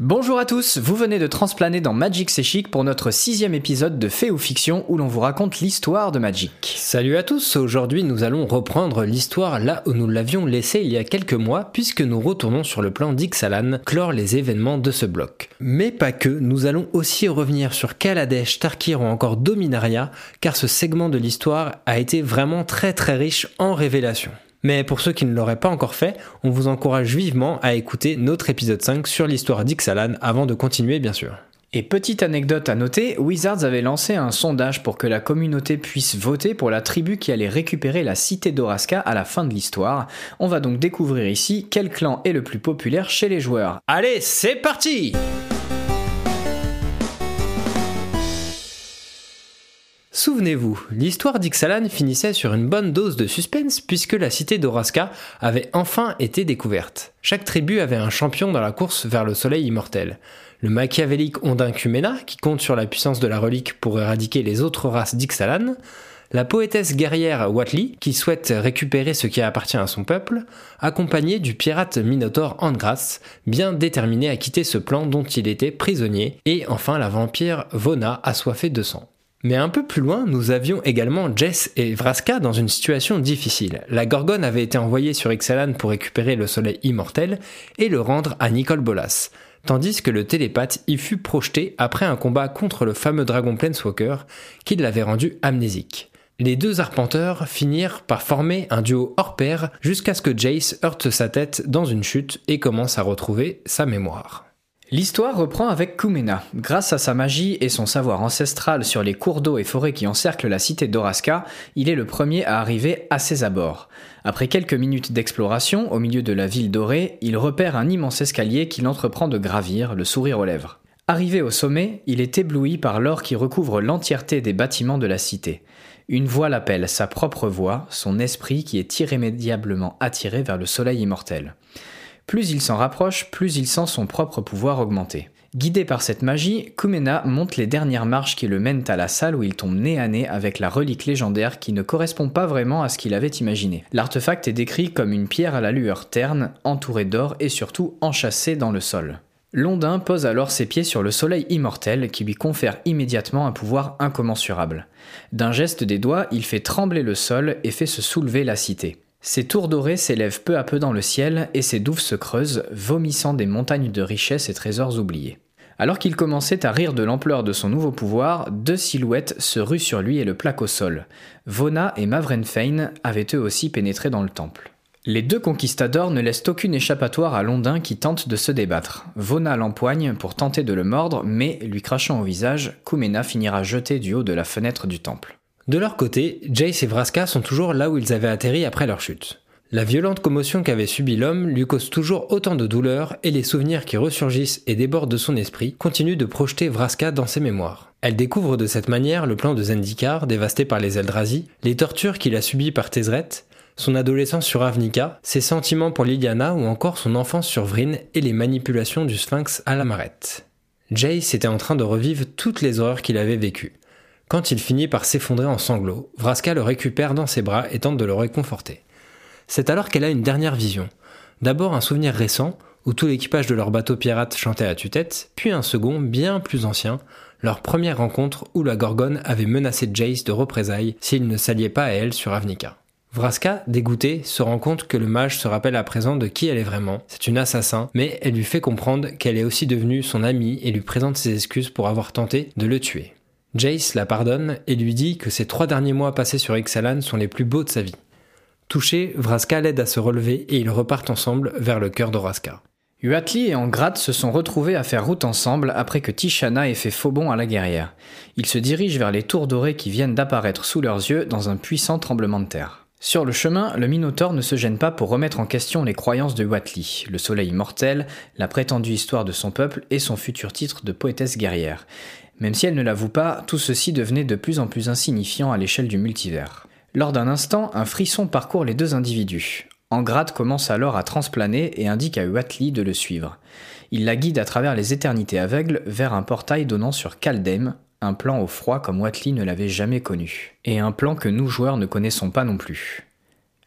Bonjour à tous, vous venez de transplaner dans Magic C'est pour notre sixième épisode de Fait ou Fiction où l'on vous raconte l'histoire de Magic. Salut à tous, aujourd'hui nous allons reprendre l'histoire là où nous l'avions laissée il y a quelques mois puisque nous retournons sur le plan d'Ixalan, clore les événements de ce bloc. Mais pas que, nous allons aussi revenir sur Kaladesh, Tarkir ou encore Dominaria car ce segment de l'histoire a été vraiment très très riche en révélations. Mais pour ceux qui ne l'auraient pas encore fait, on vous encourage vivement à écouter notre épisode 5 sur l'histoire d'Ixalan avant de continuer bien sûr. Et petite anecdote à noter, Wizards avait lancé un sondage pour que la communauté puisse voter pour la tribu qui allait récupérer la cité d'Oraska à la fin de l'histoire. On va donc découvrir ici quel clan est le plus populaire chez les joueurs. Allez, c'est parti Souvenez-vous, l'histoire d'Ixalan finissait sur une bonne dose de suspense puisque la cité d'Oraska avait enfin été découverte. Chaque tribu avait un champion dans la course vers le soleil immortel. Le machiavélique Ondin Kumena, qui compte sur la puissance de la relique pour éradiquer les autres races d'Ixalan, la poétesse guerrière Watley, qui souhaite récupérer ce qui appartient à son peuple, accompagnée du pirate Minotaur Angras, bien déterminé à quitter ce plan dont il était prisonnier, et enfin la vampire Vona, assoiffée de sang. Mais un peu plus loin, nous avions également Jess et Vraska dans une situation difficile. La Gorgone avait été envoyée sur Ixalan pour récupérer le soleil immortel et le rendre à Nicole Bolas, tandis que le télépathe y fut projeté après un combat contre le fameux dragon Planeswalker qui l'avait rendu amnésique. Les deux arpenteurs finirent par former un duo hors pair jusqu'à ce que Jace heurte sa tête dans une chute et commence à retrouver sa mémoire. L'histoire reprend avec Kumena. Grâce à sa magie et son savoir ancestral sur les cours d'eau et forêts qui encerclent la cité d'Oraska, il est le premier à arriver à ses abords. Après quelques minutes d'exploration au milieu de la ville dorée, il repère un immense escalier qu'il entreprend de gravir, le sourire aux lèvres. Arrivé au sommet, il est ébloui par l'or qui recouvre l'entièreté des bâtiments de la cité. Une voix l'appelle, sa propre voix, son esprit qui est irrémédiablement attiré vers le soleil immortel. Plus il s'en rapproche, plus il sent son propre pouvoir augmenter. Guidé par cette magie, Kumena monte les dernières marches qui le mènent à la salle où il tombe nez à nez avec la relique légendaire qui ne correspond pas vraiment à ce qu'il avait imaginé. L'artefact est décrit comme une pierre à la lueur terne, entourée d'or et surtout enchâssée dans le sol. Londin pose alors ses pieds sur le soleil immortel qui lui confère immédiatement un pouvoir incommensurable. D'un geste des doigts, il fait trembler le sol et fait se soulever la cité. Ces tours dorées s'élèvent peu à peu dans le ciel et ses douves se creusent, vomissant des montagnes de richesses et trésors oubliés. Alors qu'il commençait à rire de l'ampleur de son nouveau pouvoir, deux silhouettes se ruent sur lui et le plaquent au sol. Vona et Mavrenfein avaient eux aussi pénétré dans le temple. Les deux conquistadors ne laissent aucune échappatoire à Londin qui tente de se débattre. Vona l'empoigne pour tenter de le mordre, mais, lui crachant au visage, Kumena finira jeté du haut de la fenêtre du temple. De leur côté, Jace et Vraska sont toujours là où ils avaient atterri après leur chute. La violente commotion qu'avait subie l'homme lui cause toujours autant de douleur et les souvenirs qui ressurgissent et débordent de son esprit continuent de projeter Vraska dans ses mémoires. Elle découvre de cette manière le plan de Zendikar, dévasté par les Eldrazi, les tortures qu'il a subies par Tezret, son adolescence sur Avnica, ses sentiments pour Liliana ou encore son enfance sur Vryn et les manipulations du Sphinx à la marette. Jace était en train de revivre toutes les horreurs qu'il avait vécues. Quand il finit par s'effondrer en sanglots, Vraska le récupère dans ses bras et tente de le réconforter. C'est alors qu'elle a une dernière vision. D'abord un souvenir récent, où tout l'équipage de leur bateau pirate chantait à tue-tête, puis un second, bien plus ancien, leur première rencontre où la Gorgone avait menacé Jace de représailles s'il ne s'alliait pas à elle sur Avnica. Vraska, dégoûtée, se rend compte que le mage se rappelle à présent de qui elle est vraiment. C'est une assassin, mais elle lui fait comprendre qu'elle est aussi devenue son amie et lui présente ses excuses pour avoir tenté de le tuer. Jace la pardonne et lui dit que ses trois derniers mois passés sur Ixalan sont les plus beaux de sa vie. Touché, Vraska l'aide à se relever et ils repartent ensemble vers le cœur d'Oraska. Uatli et Angrat se sont retrouvés à faire route ensemble après que Tishana ait fait faux bond à la guerrière. Ils se dirigent vers les tours dorées qui viennent d'apparaître sous leurs yeux dans un puissant tremblement de terre. Sur le chemin, le Minotaure ne se gêne pas pour remettre en question les croyances de Uatli, le soleil mortel, la prétendue histoire de son peuple et son futur titre de poétesse guerrière. Même si elle ne l'avoue pas, tout ceci devenait de plus en plus insignifiant à l'échelle du multivers. Lors d'un instant, un frisson parcourt les deux individus. Angrad commence alors à transplaner et indique à Uatli de le suivre. Il la guide à travers les éternités aveugles vers un portail donnant sur Kaldem, un plan au froid comme Uatli ne l'avait jamais connu, et un plan que nous joueurs ne connaissons pas non plus.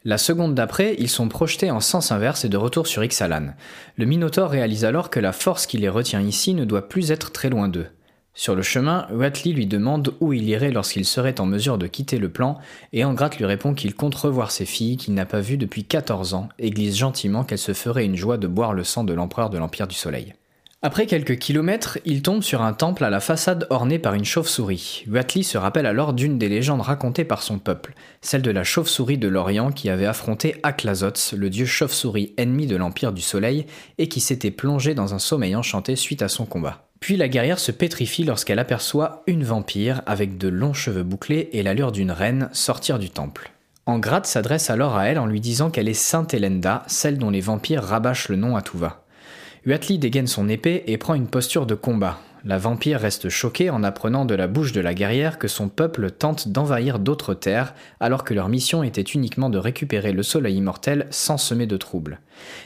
La seconde d'après, ils sont projetés en sens inverse et de retour sur Ixalan. Le Minotaur réalise alors que la force qui les retient ici ne doit plus être très loin d'eux. Sur le chemin, Watley lui demande où il irait lorsqu'il serait en mesure de quitter le plan, et Angrath lui répond qu'il compte revoir ses filles qu'il n'a pas vues depuis 14 ans, et glisse gentiment qu'elle se ferait une joie de boire le sang de l'empereur de l'Empire du Soleil. Après quelques kilomètres, il tombe sur un temple à la façade ornée par une chauve-souris. Watley se rappelle alors d'une des légendes racontées par son peuple, celle de la chauve-souris de l'Orient qui avait affronté Aklazots, le dieu chauve-souris ennemi de l'Empire du Soleil, et qui s'était plongé dans un sommeil enchanté suite à son combat. Puis la guerrière se pétrifie lorsqu'elle aperçoit une vampire avec de longs cheveux bouclés et l'allure d'une reine sortir du temple. Angrad s'adresse alors à elle en lui disant qu'elle est Sainte Elenda, celle dont les vampires rabâchent le nom à tout. Uatli dégaine son épée et prend une posture de combat. La vampire reste choquée en apprenant de la bouche de la guerrière que son peuple tente d'envahir d'autres terres alors que leur mission était uniquement de récupérer le soleil immortel sans semer de troubles.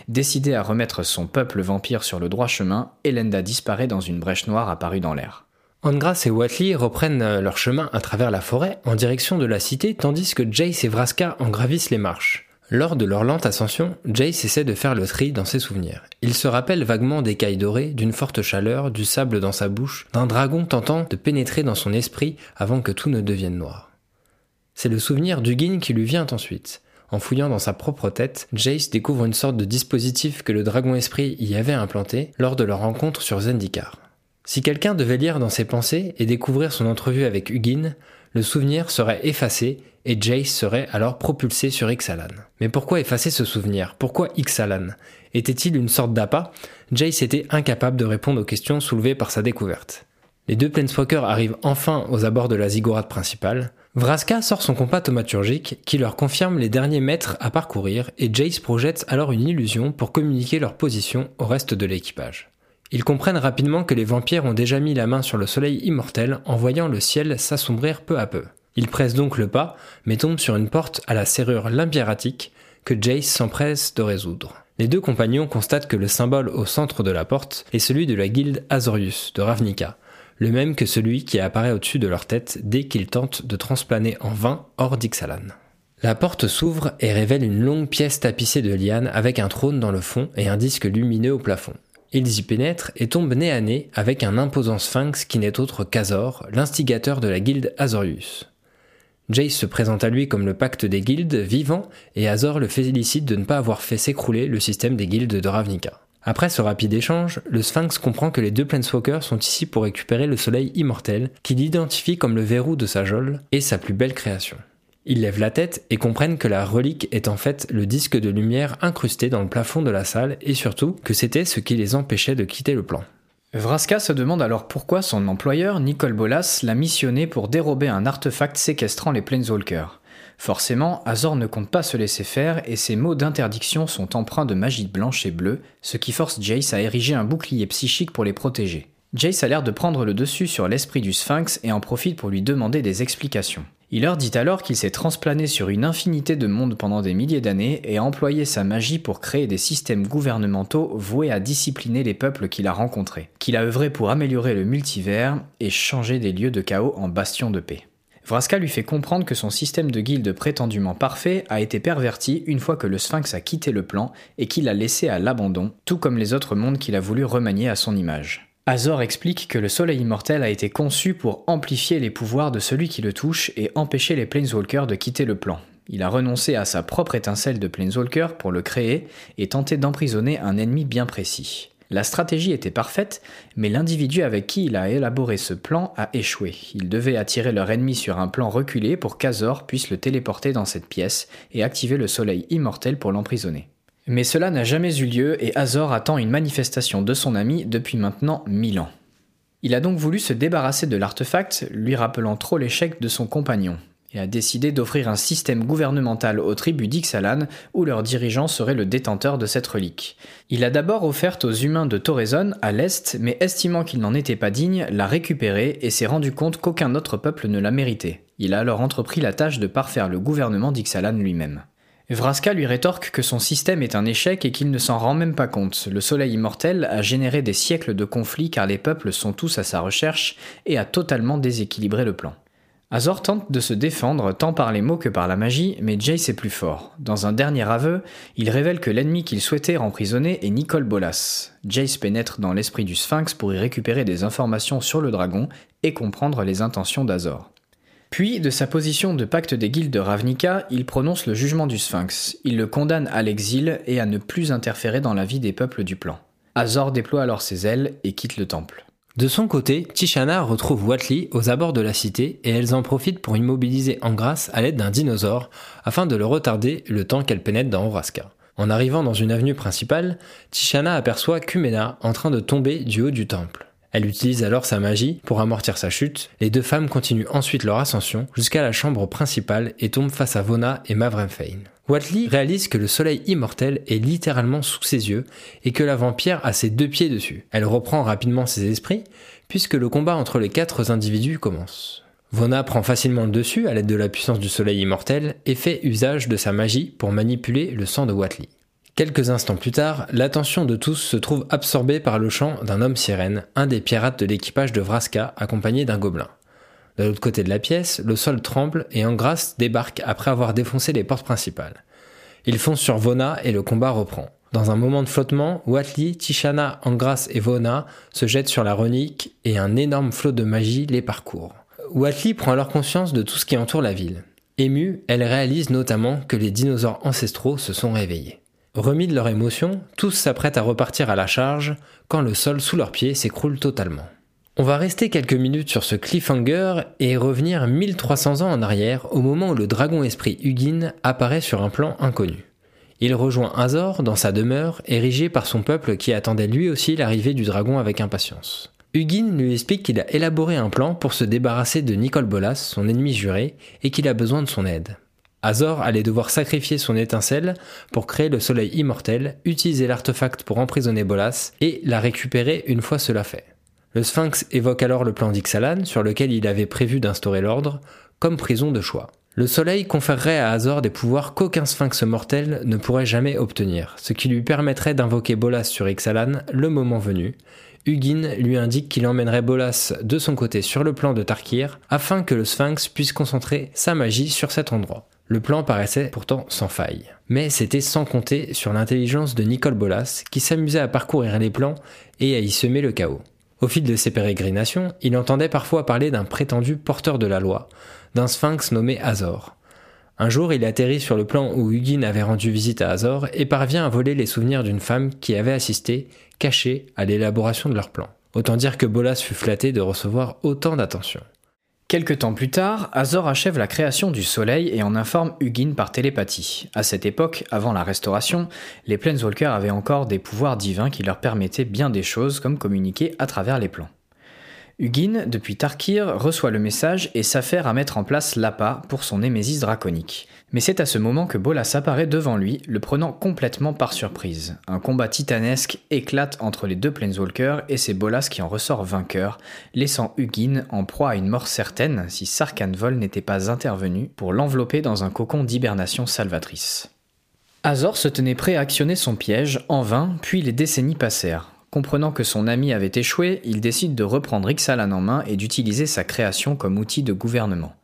Décidée à remettre son peuple vampire sur le droit chemin, Elenda disparaît dans une brèche noire apparue dans l'air. Angras et Watley reprennent leur chemin à travers la forêt en direction de la cité tandis que Jace et Vraska en gravissent les marches. Lors de leur lente ascension, Jace essaie de faire le tri dans ses souvenirs. Il se rappelle vaguement des cailles dorées, d'une forte chaleur, du sable dans sa bouche, d'un dragon tentant de pénétrer dans son esprit avant que tout ne devienne noir. C'est le souvenir d'Ugin qui lui vient ensuite. En fouillant dans sa propre tête, Jace découvre une sorte de dispositif que le dragon esprit y avait implanté lors de leur rencontre sur Zendikar. Si quelqu'un devait lire dans ses pensées et découvrir son entrevue avec Ugin, le souvenir serait effacé et Jace serait alors propulsé sur Ixalan. Mais pourquoi effacer ce souvenir? Pourquoi Ixalan? Était-il une sorte d'appât? Jace était incapable de répondre aux questions soulevées par sa découverte. Les deux Planeswalkers arrivent enfin aux abords de la ziggourate principale. Vraska sort son compas thaumaturgique qui leur confirme les derniers mètres à parcourir et Jace projette alors une illusion pour communiquer leur position au reste de l'équipage. Ils comprennent rapidement que les vampires ont déjà mis la main sur le soleil immortel en voyant le ciel s'assombrir peu à peu. Ils pressent donc le pas, mais tombent sur une porte à la serrure limpieratique que Jace s'empresse de résoudre. Les deux compagnons constatent que le symbole au centre de la porte est celui de la guilde Azorius de Ravnica, le même que celui qui apparaît au-dessus de leur tête dès qu'ils tentent de transplaner en vain hors d'Ixalan. La porte s'ouvre et révèle une longue pièce tapissée de lianes avec un trône dans le fond et un disque lumineux au plafond. Ils y pénètrent et tombent nez à nez avec un imposant sphinx qui n'est autre qu'Azor, l'instigateur de la guilde Azorius. Jace se présente à lui comme le pacte des guildes vivant et Azor le félicite de ne pas avoir fait s'écrouler le système des guildes de Ravnica. Après ce rapide échange, le Sphinx comprend que les deux Planeswalkers sont ici pour récupérer le soleil immortel, qu'il identifie comme le verrou de sa geôle et sa plus belle création. Ils lèvent la tête et comprennent que la relique est en fait le disque de lumière incrusté dans le plafond de la salle et surtout que c'était ce qui les empêchait de quitter le plan. Vraska se demande alors pourquoi son employeur, Nicole Bolas, l'a missionné pour dérober un artefact séquestrant les Planeswalkers. Forcément, Azor ne compte pas se laisser faire et ses mots d'interdiction sont empreints de magie blanche et bleue, ce qui force Jace à ériger un bouclier psychique pour les protéger. Jace a l'air de prendre le dessus sur l'esprit du Sphinx et en profite pour lui demander des explications. Il leur dit alors qu'il s'est transplané sur une infinité de mondes pendant des milliers d'années et a employé sa magie pour créer des systèmes gouvernementaux voués à discipliner les peuples qu'il a rencontrés, qu'il a œuvré pour améliorer le multivers et changer des lieux de chaos en bastions de paix. Vraska lui fait comprendre que son système de guilde prétendument parfait a été perverti une fois que le Sphinx a quitté le plan et qu'il l'a laissé à l'abandon, tout comme les autres mondes qu'il a voulu remanier à son image. Azor explique que le soleil immortel a été conçu pour amplifier les pouvoirs de celui qui le touche et empêcher les Planeswalkers de quitter le plan. Il a renoncé à sa propre étincelle de Planeswalker pour le créer et tenter d'emprisonner un ennemi bien précis. La stratégie était parfaite, mais l'individu avec qui il a élaboré ce plan a échoué. Il devait attirer leur ennemi sur un plan reculé pour qu'Azor puisse le téléporter dans cette pièce et activer le soleil immortel pour l'emprisonner. Mais cela n'a jamais eu lieu et Azor attend une manifestation de son ami depuis maintenant mille ans. Il a donc voulu se débarrasser de l'artefact, lui rappelant trop l'échec de son compagnon, et a décidé d'offrir un système gouvernemental aux tribus d'Ixalan où leur dirigeant serait le détenteur de cette relique. Il a d'abord offerte aux humains de Torrezon à l'est, mais estimant qu'il n'en était pas digne, l'a récupéré et s'est rendu compte qu'aucun autre peuple ne la méritait. Il a alors entrepris la tâche de parfaire le gouvernement d'Ixalan lui-même. Vraska lui rétorque que son système est un échec et qu'il ne s'en rend même pas compte. Le soleil immortel a généré des siècles de conflits car les peuples sont tous à sa recherche et a totalement déséquilibré le plan. Azor tente de se défendre tant par les mots que par la magie, mais Jace est plus fort. Dans un dernier aveu, il révèle que l'ennemi qu'il souhaitait emprisonner est Nicole Bolas. Jace pénètre dans l'esprit du Sphinx pour y récupérer des informations sur le dragon et comprendre les intentions d'Azor. Puis, de sa position de pacte des guildes de Ravnica, il prononce le jugement du Sphinx. Il le condamne à l'exil et à ne plus interférer dans la vie des peuples du plan. Azor déploie alors ses ailes et quitte le temple. De son côté, Tishana retrouve Watley aux abords de la cité et elles en profitent pour immobiliser Angrass à l'aide d'un dinosaure afin de le retarder le temps qu'elle pénètre dans Horaska. En arrivant dans une avenue principale, Tishana aperçoit Kumena en train de tomber du haut du temple. Elle utilise alors sa magie pour amortir sa chute. Les deux femmes continuent ensuite leur ascension jusqu'à la chambre principale et tombent face à Vona et Mavremfein. Watley réalise que le soleil immortel est littéralement sous ses yeux et que la vampire a ses deux pieds dessus. Elle reprend rapidement ses esprits puisque le combat entre les quatre individus commence. Vona prend facilement le dessus à l'aide de la puissance du soleil immortel et fait usage de sa magie pour manipuler le sang de Watley. Quelques instants plus tard, l'attention de tous se trouve absorbée par le chant d'un homme sirène, un des pirates de l'équipage de Vraska, accompagné d'un gobelin. De l'autre côté de la pièce, le sol tremble et Angras débarque après avoir défoncé les portes principales. Il fonce sur Vona et le combat reprend. Dans un moment de flottement, Watley, Tishana, Angras et Vona se jettent sur la renique et un énorme flot de magie les parcourt. Watley prend alors conscience de tout ce qui entoure la ville. Émue, elle réalise notamment que les dinosaures ancestraux se sont réveillés. Remis de leur émotion, tous s'apprêtent à repartir à la charge quand le sol sous leurs pieds s'écroule totalement. On va rester quelques minutes sur ce cliffhanger et revenir 1300 ans en arrière au moment où le dragon esprit Hugin apparaît sur un plan inconnu. Il rejoint Azor dans sa demeure érigée par son peuple qui attendait lui aussi l'arrivée du dragon avec impatience. Hugin lui explique qu'il a élaboré un plan pour se débarrasser de Nicole Bolas, son ennemi juré, et qu'il a besoin de son aide. Azor allait devoir sacrifier son étincelle pour créer le soleil immortel, utiliser l'artefact pour emprisonner Bolas et la récupérer une fois cela fait. Le Sphinx évoque alors le plan d'Ixalan sur lequel il avait prévu d'instaurer l'ordre comme prison de choix. Le soleil conférerait à Azor des pouvoirs qu'aucun sphinx mortel ne pourrait jamais obtenir, ce qui lui permettrait d'invoquer Bolas sur Ixalan le moment venu. Hugin lui indique qu'il emmènerait Bolas de son côté sur le plan de Tarkir afin que le sphinx puisse concentrer sa magie sur cet endroit. Le plan paraissait pourtant sans faille. Mais c'était sans compter sur l'intelligence de Nicole Bolas, qui s'amusait à parcourir les plans et à y semer le chaos. Au fil de ses pérégrinations, il entendait parfois parler d'un prétendu porteur de la loi, d'un sphinx nommé Azor. Un jour, il atterrit sur le plan où Hugin avait rendu visite à Azor et parvient à voler les souvenirs d'une femme qui avait assisté, cachée, à l'élaboration de leur plan. Autant dire que Bolas fut flatté de recevoir autant d'attention. Quelque temps plus tard, Azor achève la création du Soleil et en informe Hugin par télépathie. À cette époque, avant la Restauration, les Planeswalkers avaient encore des pouvoirs divins qui leur permettaient bien des choses comme communiquer à travers les plans. Hugin, depuis Tarkir, reçoit le message et s'affaire à mettre en place l'APA pour son Némésis draconique. Mais c'est à ce moment que Bolas apparaît devant lui, le prenant complètement par surprise. Un combat titanesque éclate entre les deux Planeswalkers et c'est Bolas qui en ressort vainqueur, laissant Hugin en proie à une mort certaine si Sarkhan Vol n'était pas intervenu pour l'envelopper dans un cocon d'hibernation salvatrice. Azor se tenait prêt à actionner son piège, en vain, puis les décennies passèrent. Comprenant que son ami avait échoué, il décide de reprendre Ixalan en main et d'utiliser sa création comme outil de gouvernement.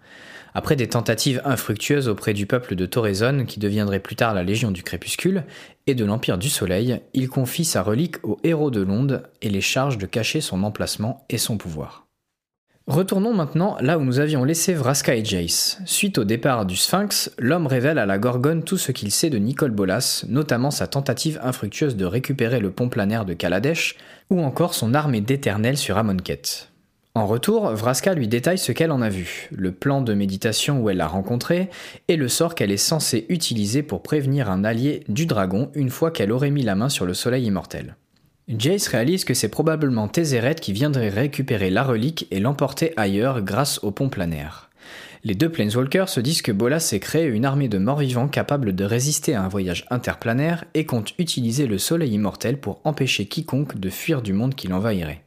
Après des tentatives infructueuses auprès du peuple de Torezon, qui deviendrait plus tard la Légion du Crépuscule, et de l'Empire du Soleil, il confie sa relique aux héros de l'onde et les charge de cacher son emplacement et son pouvoir. Retournons maintenant là où nous avions laissé Vraska et Jace. Suite au départ du Sphinx, l'homme révèle à la Gorgone tout ce qu'il sait de Nicole Bolas, notamment sa tentative infructueuse de récupérer le pont planaire de Kaladesh, ou encore son armée d'éternel sur Amonkhet. En retour, Vraska lui détaille ce qu'elle en a vu, le plan de méditation où elle l'a rencontré, et le sort qu'elle est censée utiliser pour prévenir un allié du dragon une fois qu'elle aurait mis la main sur le soleil immortel. Jace réalise que c'est probablement Tézéret qui viendrait récupérer la relique et l'emporter ailleurs grâce au pont planaire. Les deux Planeswalkers se disent que Bolas s'est créé une armée de morts-vivants capable de résister à un voyage interplanaire et compte utiliser le soleil immortel pour empêcher quiconque de fuir du monde qui l'envahirait.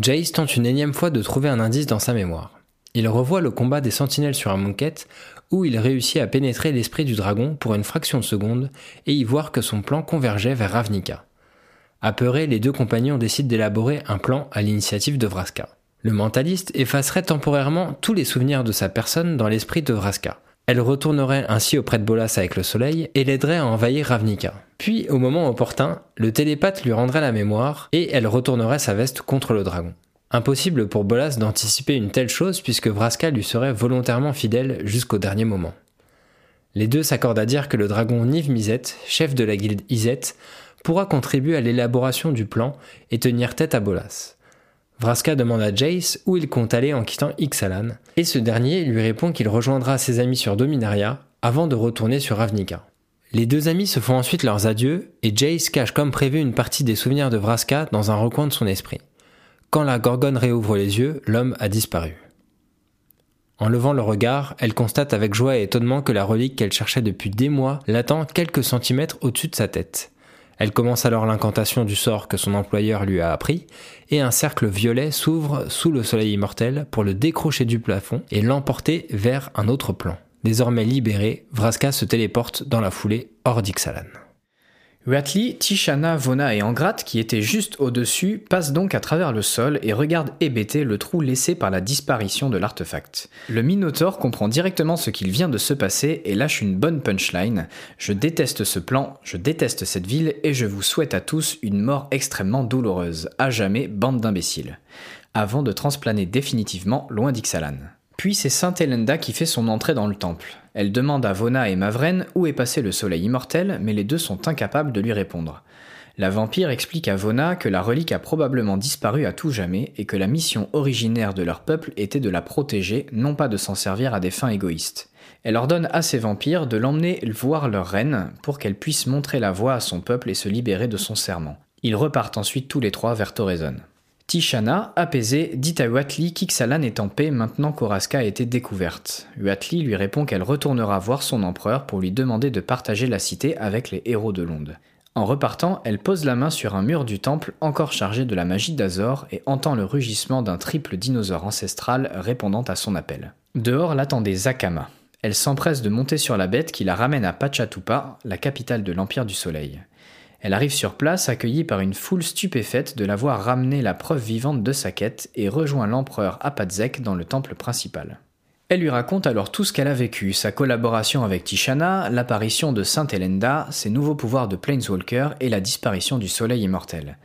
Jace tente une énième fois de trouver un indice dans sa mémoire. Il revoit le combat des sentinelles sur un monquette où il réussit à pénétrer l'esprit du dragon pour une fraction de seconde et y voir que son plan convergeait vers Ravnica. Apeurés, les deux compagnons décident d'élaborer un plan à l'initiative de Vraska. Le mentaliste effacerait temporairement tous les souvenirs de sa personne dans l'esprit de Vraska. Elle retournerait ainsi auprès de Bolas avec le soleil et l'aiderait à envahir Ravnica. Puis, au moment opportun, le télépathe lui rendrait la mémoire et elle retournerait sa veste contre le dragon. Impossible pour Bolas d'anticiper une telle chose puisque Vraska lui serait volontairement fidèle jusqu'au dernier moment. Les deux s'accordent à dire que le dragon Niv Mizzet, chef de la guilde Izet, pourra contribuer à l'élaboration du plan et tenir tête à Bolas. Vraska demande à Jace où il compte aller en quittant Ixalan, et ce dernier lui répond qu'il rejoindra ses amis sur Dominaria avant de retourner sur Ravnica. Les deux amis se font ensuite leurs adieux, et Jace cache comme prévu une partie des souvenirs de Vraska dans un recoin de son esprit. Quand la Gorgone réouvre les yeux, l'homme a disparu. En levant le regard, elle constate avec joie et étonnement que la relique qu'elle cherchait depuis des mois l'attend quelques centimètres au-dessus de sa tête. Elle commence alors l'incantation du sort que son employeur lui a appris, et un cercle violet s'ouvre sous le soleil immortel pour le décrocher du plafond et l'emporter vers un autre plan. Désormais libéré, Vraska se téléporte dans la foulée hors d'Ixalan. Huatli, Tishana, Vona et Angrat, qui étaient juste au-dessus, passent donc à travers le sol et regardent hébété le trou laissé par la disparition de l'artefact. Le Minotaur comprend directement ce qu'il vient de se passer et lâche une bonne punchline. Je déteste ce plan, je déteste cette ville et je vous souhaite à tous une mort extrêmement douloureuse. À jamais, bande d'imbéciles. Avant de transplaner définitivement loin d'Ixalan. Puis c'est Sainte Elenda qui fait son entrée dans le temple. Elle demande à Vona et Mavren où est passé le soleil immortel, mais les deux sont incapables de lui répondre. La vampire explique à Vona que la relique a probablement disparu à tout jamais et que la mission originaire de leur peuple était de la protéger, non pas de s'en servir à des fins égoïstes. Elle ordonne à ces vampires de l'emmener voir leur reine pour qu'elle puisse montrer la voie à son peuple et se libérer de son serment. Ils repartent ensuite tous les trois vers Torezon. Tishana, apaisée, dit à Huatli qu'Ixalan est en paix maintenant qu'Oraska a été découverte. Huatli lui répond qu'elle retournera voir son empereur pour lui demander de partager la cité avec les héros de l'onde. En repartant, elle pose la main sur un mur du temple encore chargé de la magie d'Azor et entend le rugissement d'un triple dinosaure ancestral répondant à son appel. Dehors l'attendait Zakama. Elle s'empresse de monter sur la bête qui la ramène à Pachatupa, la capitale de l'Empire du Soleil. Elle arrive sur place accueillie par une foule stupéfaite de l'avoir ramené la preuve vivante de sa quête et rejoint l'empereur Apadzek dans le temple principal. Elle lui raconte alors tout ce qu'elle a vécu, sa collaboration avec Tishana, l'apparition de Sainte Elenda, ses nouveaux pouvoirs de Planeswalker et la disparition du soleil immortel.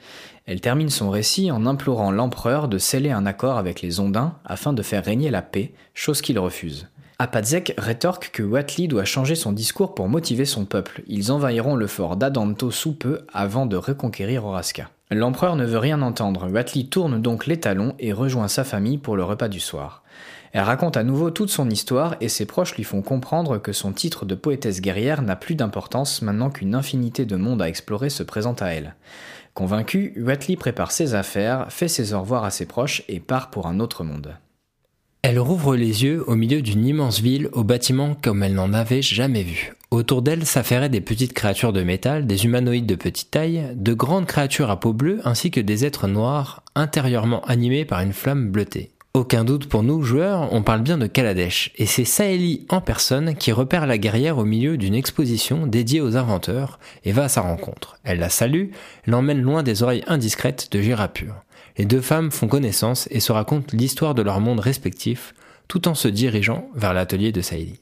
Elle termine son récit en implorant l'empereur de sceller un accord avec les Ondins afin de faire régner la paix, chose qu'il refuse. Apadzek rétorque que Watley doit changer son discours pour motiver son peuple. Ils envahiront le fort d'Adanto sous peu avant de reconquérir Oraska. L'empereur ne veut rien entendre. Watley tourne donc les talons et rejoint sa famille pour le repas du soir. Elle raconte à nouveau toute son histoire et ses proches lui font comprendre que son titre de poétesse guerrière n'a plus d'importance maintenant qu'une infinité de mondes à explorer se présente à elle. Convaincu, Watley prépare ses affaires, fait ses au revoir à ses proches et part pour un autre monde. Elle rouvre les yeux au milieu d'une immense ville aux bâtiments comme elle n'en avait jamais vu. Autour d'elle s'affairaient des petites créatures de métal, des humanoïdes de petite taille, de grandes créatures à peau bleue ainsi que des êtres noirs intérieurement animés par une flamme bleutée. Aucun doute pour nous, joueurs, on parle bien de Kaladesh, et c'est Saeli en personne qui repère la guerrière au milieu d'une exposition dédiée aux inventeurs et va à sa rencontre. Elle la salue, l'emmène loin des oreilles indiscrètes de Girapur les deux femmes font connaissance et se racontent l'histoire de leur monde respectif, tout en se dirigeant vers l'atelier de Saïli.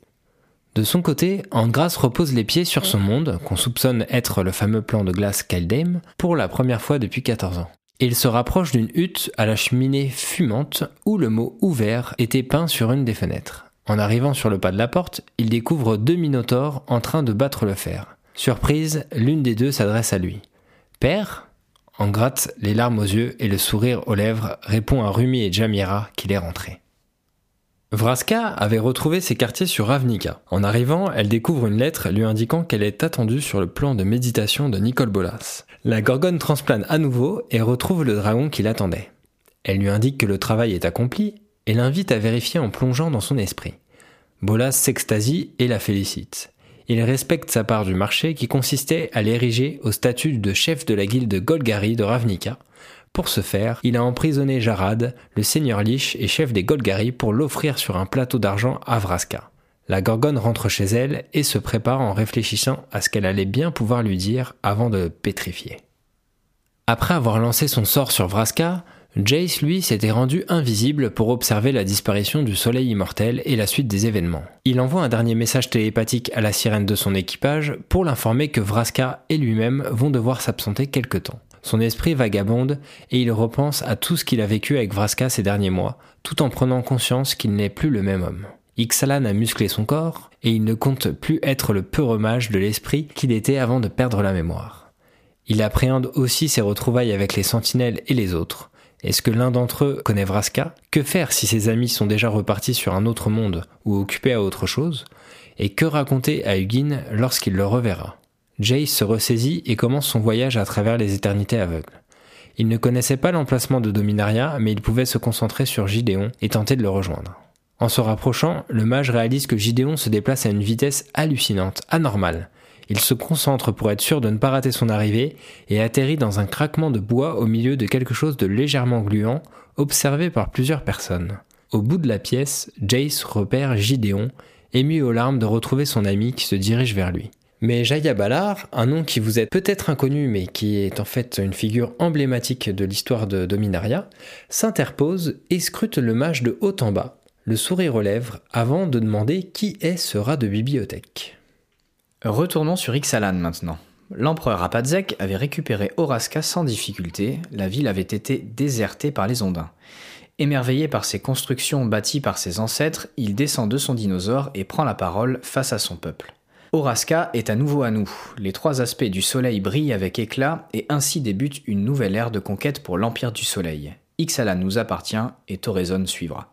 De son côté, Andras repose les pieds sur son monde, qu'on soupçonne être le fameux plan de glace Kaldheim, pour la première fois depuis 14 ans. Il se rapproche d'une hutte à la cheminée fumante où le mot ouvert était peint sur une des fenêtres. En arrivant sur le pas de la porte, il découvre deux minotaures en train de battre le fer. Surprise, l'une des deux s'adresse à lui. Père? En gratte, les larmes aux yeux et le sourire aux lèvres, répond à Rumi et Jamira qu'il est rentré. Vraska avait retrouvé ses quartiers sur Ravnica. En arrivant, elle découvre une lettre lui indiquant qu'elle est attendue sur le plan de méditation de Nicole Bolas. La Gorgone transplane à nouveau et retrouve le dragon qui l'attendait. Elle lui indique que le travail est accompli et l'invite à vérifier en plongeant dans son esprit. Bolas s'extasie et la félicite il respecte sa part du marché qui consistait à l'ériger au statut de chef de la guilde Golgari de Ravnica. Pour ce faire, il a emprisonné Jarad, le seigneur Lich et chef des Golgari pour l'offrir sur un plateau d'argent à Vraska. La Gorgone rentre chez elle et se prépare en réfléchissant à ce qu'elle allait bien pouvoir lui dire avant de le pétrifier. Après avoir lancé son sort sur Vraska, Jace, lui, s'était rendu invisible pour observer la disparition du soleil immortel et la suite des événements. Il envoie un dernier message télépathique à la sirène de son équipage pour l'informer que Vraska et lui-même vont devoir s'absenter quelque temps. Son esprit vagabonde et il repense à tout ce qu'il a vécu avec Vraska ces derniers mois, tout en prenant conscience qu'il n'est plus le même homme. Ixalan a musclé son corps et il ne compte plus être le peureux mage de l'esprit qu'il était avant de perdre la mémoire. Il appréhende aussi ses retrouvailles avec les sentinelles et les autres, est-ce que l'un d'entre eux connaît Vraska? Que faire si ses amis sont déjà repartis sur un autre monde ou occupés à autre chose? Et que raconter à Hugin lorsqu'il le reverra? Jace se ressaisit et commence son voyage à travers les éternités aveugles. Il ne connaissait pas l'emplacement de Dominaria, mais il pouvait se concentrer sur Gideon et tenter de le rejoindre. En se rapprochant, le mage réalise que Gideon se déplace à une vitesse hallucinante, anormale, il se concentre pour être sûr de ne pas rater son arrivée et atterrit dans un craquement de bois au milieu de quelque chose de légèrement gluant, observé par plusieurs personnes. Au bout de la pièce, Jace repère Gideon, ému aux larmes de retrouver son ami qui se dirige vers lui. Mais Jaya Balar, un nom qui vous est peut-être inconnu mais qui est en fait une figure emblématique de l'histoire de Dominaria, s'interpose et scrute le mage de haut en bas, le sourire aux lèvres, avant de demander qui est ce rat de bibliothèque. Retournons sur Ixalan maintenant. L'empereur Apadzek avait récupéré Oraska sans difficulté, la ville avait été désertée par les Ondins. Émerveillé par ces constructions bâties par ses ancêtres, il descend de son dinosaure et prend la parole face à son peuple. Oraska est à nouveau à nous. Les trois aspects du soleil brillent avec éclat et ainsi débute une nouvelle ère de conquête pour l'Empire du Soleil. Ixalan nous appartient et Torezon suivra.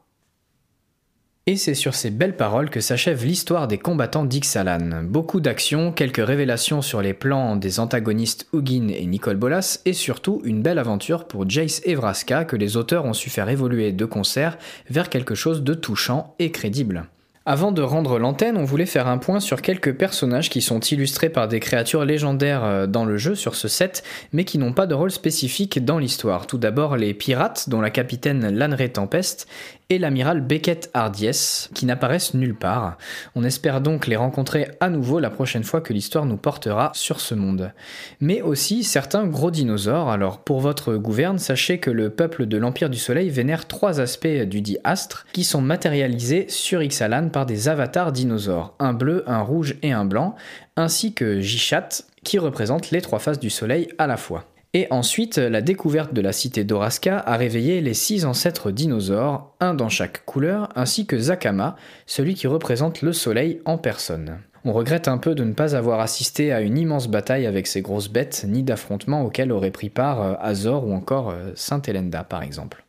Et c'est sur ces belles paroles que s'achève l'histoire des combattants d'Ixalan. Beaucoup d'actions, quelques révélations sur les plans des antagonistes Hugin et Nicole Bolas, et surtout une belle aventure pour Jace et Vraska que les auteurs ont su faire évoluer de concert vers quelque chose de touchant et crédible. Avant de rendre l'antenne, on voulait faire un point sur quelques personnages qui sont illustrés par des créatures légendaires euh, dans le jeu sur ce set, mais qui n'ont pas de rôle spécifique dans l'histoire. Tout d'abord les pirates, dont la capitaine Lanray Tempest, et l'amiral Beckett Hardies, qui n'apparaissent nulle part. On espère donc les rencontrer à nouveau la prochaine fois que l'histoire nous portera sur ce monde. Mais aussi certains gros dinosaures. Alors pour votre gouverne, sachez que le peuple de l'Empire du Soleil vénère trois aspects du dit astre qui sont matérialisés sur Ixalan par des avatars dinosaures, un bleu, un rouge et un blanc, ainsi que Jichat, qui représente les trois faces du Soleil à la fois. Et ensuite, la découverte de la cité d'Oraska a réveillé les six ancêtres dinosaures, un dans chaque couleur, ainsi que Zakama, celui qui représente le soleil en personne. On regrette un peu de ne pas avoir assisté à une immense bataille avec ces grosses bêtes, ni d'affrontement auquel auraient pris part euh, Azor ou encore euh, Saint-Helenda par exemple.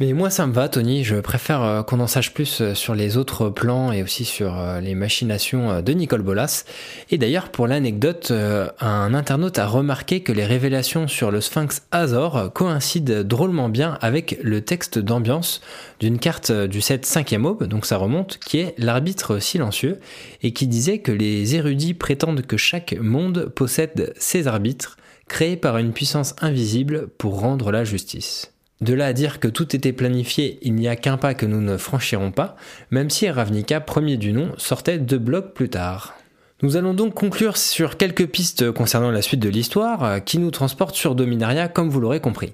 Mais moi ça me va Tony, je préfère euh, qu'on en sache plus euh, sur les autres plans et aussi sur euh, les machinations de Nicole Bolas. Et d'ailleurs pour l'anecdote, un internaute a remarqué que les révélations sur le Sphinx Azor coïncident drôlement bien avec le texte d'ambiance d'une carte du set 5e aube, donc ça remonte, qui est l'arbitre silencieux, et qui disait que les érudits prétendent que chaque monde possède ses arbitres, créés par une puissance invisible pour rendre la justice. De là à dire que tout était planifié, il n'y a qu'un pas que nous ne franchirons pas, même si Ravnica, premier du nom, sortait deux blocs plus tard. Nous allons donc conclure sur quelques pistes concernant la suite de l'histoire, euh, qui nous transportent sur Dominaria comme vous l'aurez compris.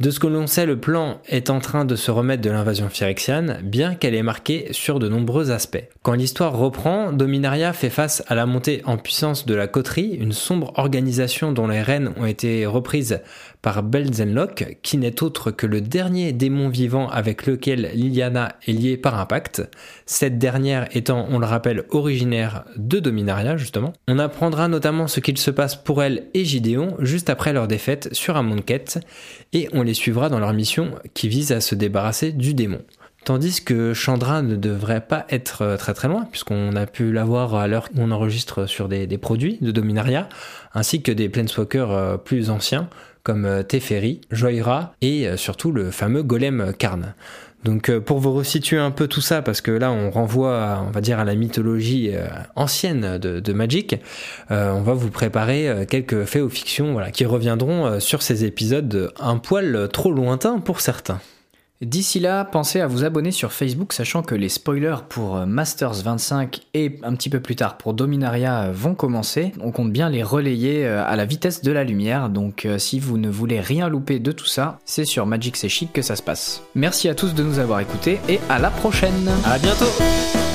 De ce que l'on sait, le plan est en train de se remettre de l'invasion phyrexiane, bien qu'elle est marquée sur de nombreux aspects. Quand l'histoire reprend, Dominaria fait face à la montée en puissance de la coterie, une sombre organisation dont les rênes ont été reprises par Belzenlock, qui n'est autre que le dernier démon vivant avec lequel Liliana est liée par un pacte, cette dernière étant, on le rappelle, originaire de Dominaria justement. On apprendra notamment ce qu'il se passe pour elle et Gideon juste après leur défaite sur Amonkhet, et on les suivra dans leur mission qui vise à se débarrasser du démon. Tandis que Chandra ne devrait pas être euh, très très loin, puisqu'on a pu l'avoir à l'heure où on enregistre sur des, produits de Dominaria, ainsi que des Planeswalkers euh, plus anciens, comme euh, Teferi, Joyra et surtout le fameux Golem Karn. Donc pour vous resituer un peu tout ça, parce que là on renvoie, on va dire, à la mythologie ancienne de, Magic, on va vous préparer quelques faits ou fictions qui reviendront sur ces épisodes un poil trop lointains pour certains. D'ici là, pensez à vous abonner sur Facebook, sachant que les spoilers pour euh, Masters 25 et un petit peu plus tard pour Dominaria euh, vont commencer. On compte bien les relayer euh, à la vitesse de la lumière, donc si vous ne voulez rien louper de tout ça, c'est sur Magic C'est Chic que ça se passe. Merci à tous de nous avoir écoutés et à la prochaine À bientôt